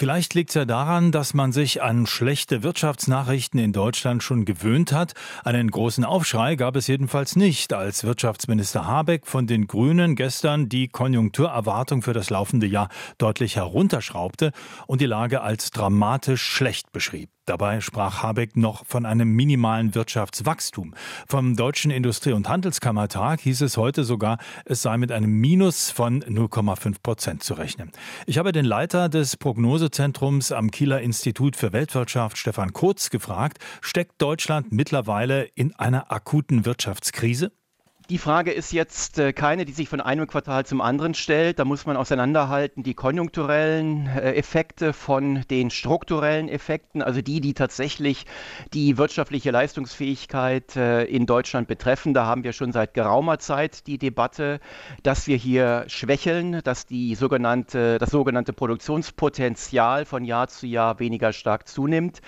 Vielleicht liegt es ja daran, dass man sich an schlechte Wirtschaftsnachrichten in Deutschland schon gewöhnt hat. Einen großen Aufschrei gab es jedenfalls nicht, als Wirtschaftsminister Habeck von den Grünen gestern die Konjunkturerwartung für das laufende Jahr deutlich herunterschraubte und die Lage als dramatisch schlecht beschrieb. Dabei sprach Habeck noch von einem minimalen Wirtschaftswachstum. Vom Deutschen Industrie- und Handelskammertag hieß es heute sogar, es sei mit einem Minus von 0,5 Prozent zu rechnen. Ich habe den Leiter des Prognosezentrums am Kieler Institut für Weltwirtschaft, Stefan Kurz, gefragt, steckt Deutschland mittlerweile in einer akuten Wirtschaftskrise? Die Frage ist jetzt äh, keine, die sich von einem Quartal zum anderen stellt. Da muss man auseinanderhalten die konjunkturellen äh, Effekte von den strukturellen Effekten, also die, die tatsächlich die wirtschaftliche Leistungsfähigkeit äh, in Deutschland betreffen. Da haben wir schon seit geraumer Zeit die Debatte, dass wir hier schwächeln, dass die sogenannte, das sogenannte Produktionspotenzial von Jahr zu Jahr weniger stark zunimmt.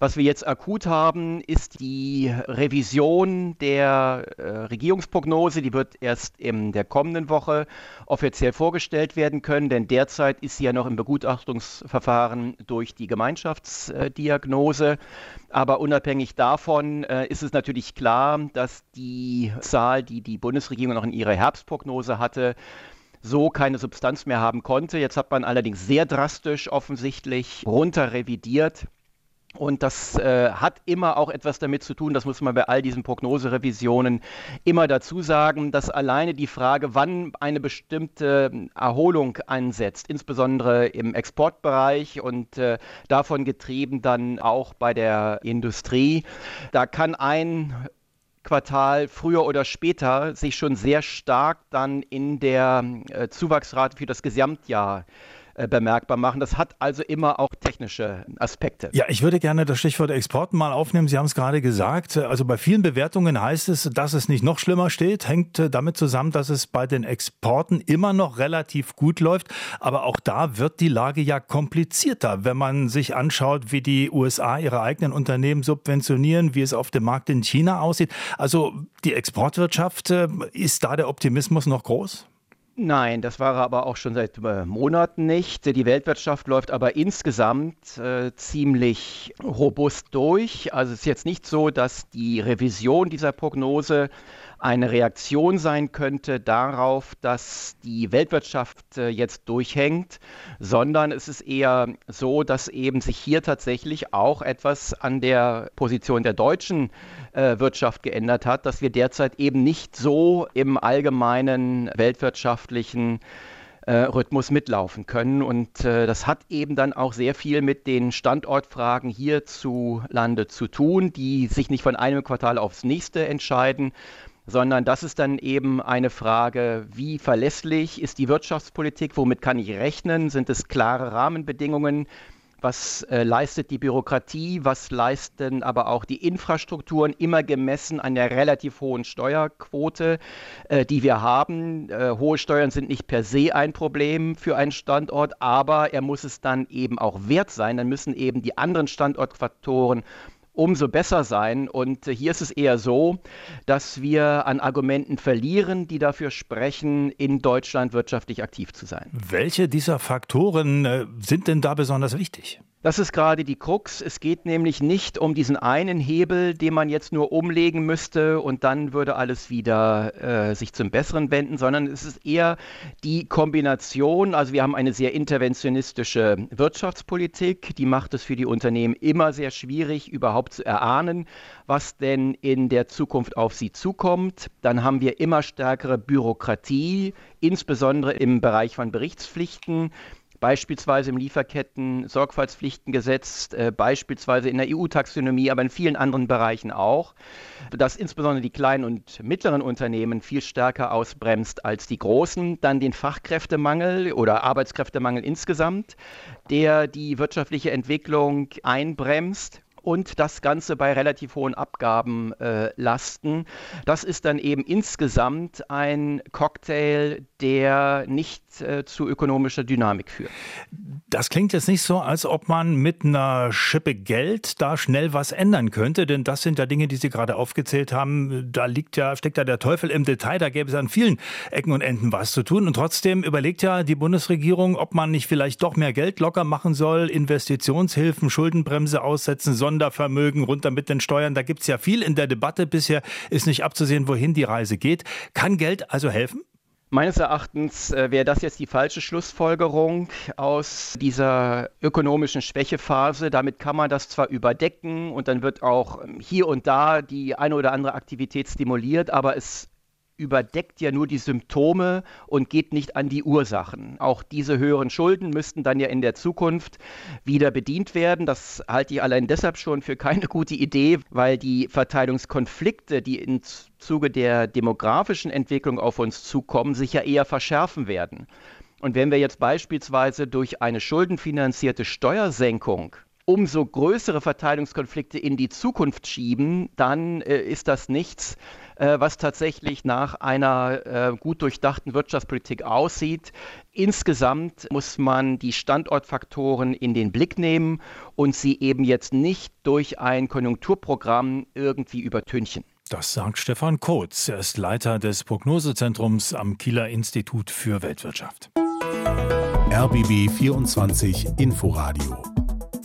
Was wir jetzt akut haben, ist die Revision der Regierungsprognose Prognose, die wird erst in der kommenden Woche offiziell vorgestellt werden können, denn derzeit ist sie ja noch im Begutachtungsverfahren durch die Gemeinschaftsdiagnose. Aber unabhängig davon äh, ist es natürlich klar, dass die Zahl, die die Bundesregierung noch in ihrer Herbstprognose hatte, so keine Substanz mehr haben konnte. Jetzt hat man allerdings sehr drastisch offensichtlich runter revidiert und das äh, hat immer auch etwas damit zu tun, das muss man bei all diesen Prognoserevisionen immer dazu sagen, dass alleine die Frage, wann eine bestimmte Erholung einsetzt, insbesondere im Exportbereich und äh, davon getrieben dann auch bei der Industrie, da kann ein Quartal früher oder später sich schon sehr stark dann in der äh, Zuwachsrate für das Gesamtjahr äh, bemerkbar machen. Das hat also immer auch technische Aspekte. Ja, ich würde gerne das Stichwort Exporten mal aufnehmen. Sie haben es gerade gesagt. Also bei vielen Bewertungen heißt es, dass es nicht noch schlimmer steht. Hängt äh, damit zusammen, dass es bei den Exporten immer noch relativ gut läuft. Aber auch da wird die Lage ja komplizierter, wenn man sich anschaut, wie die USA ihre eigenen Unternehmen subventionieren, wie es auf dem Markt in China aussieht. Also die Exportwirtschaft, äh, ist da der Optimismus noch groß? Nein, das war aber auch schon seit äh, Monaten nicht. Die Weltwirtschaft läuft aber insgesamt äh, ziemlich robust durch. Also es ist jetzt nicht so, dass die Revision dieser Prognose eine Reaktion sein könnte darauf, dass die Weltwirtschaft äh, jetzt durchhängt, sondern es ist eher so, dass eben sich hier tatsächlich auch etwas an der Position der deutschen äh, Wirtschaft geändert hat, dass wir derzeit eben nicht so im allgemeinen weltwirtschaftlichen äh, Rhythmus mitlaufen können. Und äh, das hat eben dann auch sehr viel mit den Standortfragen hierzulande zu tun, die sich nicht von einem Quartal aufs nächste entscheiden, sondern das ist dann eben eine Frage, wie verlässlich ist die Wirtschaftspolitik, womit kann ich rechnen, sind es klare Rahmenbedingungen, was äh, leistet die Bürokratie, was leisten aber auch die Infrastrukturen, immer gemessen an der relativ hohen Steuerquote, äh, die wir haben. Äh, hohe Steuern sind nicht per se ein Problem für einen Standort, aber er muss es dann eben auch wert sein. Dann müssen eben die anderen Standortfaktoren umso besser sein. Und hier ist es eher so, dass wir an Argumenten verlieren, die dafür sprechen, in Deutschland wirtschaftlich aktiv zu sein. Welche dieser Faktoren äh, sind denn da besonders wichtig? Das ist gerade die Krux. Es geht nämlich nicht um diesen einen Hebel, den man jetzt nur umlegen müsste und dann würde alles wieder äh, sich zum Besseren wenden, sondern es ist eher die Kombination. Also wir haben eine sehr interventionistische Wirtschaftspolitik, die macht es für die Unternehmen immer sehr schwierig, überhaupt zu erahnen, was denn in der Zukunft auf sie zukommt. Dann haben wir immer stärkere Bürokratie, insbesondere im Bereich von Berichtspflichten beispielsweise im Lieferketten-Sorgfaltspflichtengesetz, äh, beispielsweise in der EU-Taxonomie, aber in vielen anderen Bereichen auch, dass insbesondere die kleinen und mittleren Unternehmen viel stärker ausbremst als die großen. Dann den Fachkräftemangel oder Arbeitskräftemangel insgesamt, der die wirtschaftliche Entwicklung einbremst und das Ganze bei relativ hohen Abgabenlasten. Äh, das ist dann eben insgesamt ein Cocktail, der nicht äh, zu ökonomischer Dynamik führt. Das klingt jetzt nicht so, als ob man mit einer Schippe Geld da schnell was ändern könnte, denn das sind ja Dinge, die Sie gerade aufgezählt haben. Da liegt ja, steckt ja der Teufel im Detail, da gäbe es an vielen Ecken und Enden was zu tun. Und trotzdem überlegt ja die Bundesregierung, ob man nicht vielleicht doch mehr Geld locker machen soll, Investitionshilfen, Schuldenbremse aussetzen, Sondervermögen runter mit den Steuern. Da gibt es ja viel in der Debatte. Bisher ist nicht abzusehen, wohin die Reise geht. Kann Geld also helfen? Meines Erachtens äh, wäre das jetzt die falsche Schlussfolgerung aus dieser ökonomischen Schwächephase. Damit kann man das zwar überdecken und dann wird auch ähm, hier und da die eine oder andere Aktivität stimuliert, aber es überdeckt ja nur die Symptome und geht nicht an die Ursachen. Auch diese höheren Schulden müssten dann ja in der Zukunft wieder bedient werden. Das halte ich allein deshalb schon für keine gute Idee, weil die Verteilungskonflikte, die im Zuge der demografischen Entwicklung auf uns zukommen, sich ja eher verschärfen werden. Und wenn wir jetzt beispielsweise durch eine schuldenfinanzierte Steuersenkung umso größere Verteilungskonflikte in die Zukunft schieben, dann äh, ist das nichts, äh, was tatsächlich nach einer äh, gut durchdachten Wirtschaftspolitik aussieht. Insgesamt muss man die Standortfaktoren in den Blick nehmen und sie eben jetzt nicht durch ein Konjunkturprogramm irgendwie übertünchen. Das sagt Stefan Kotz. Er ist Leiter des Prognosezentrums am Kieler Institut für Weltwirtschaft. RBB 24 Inforadio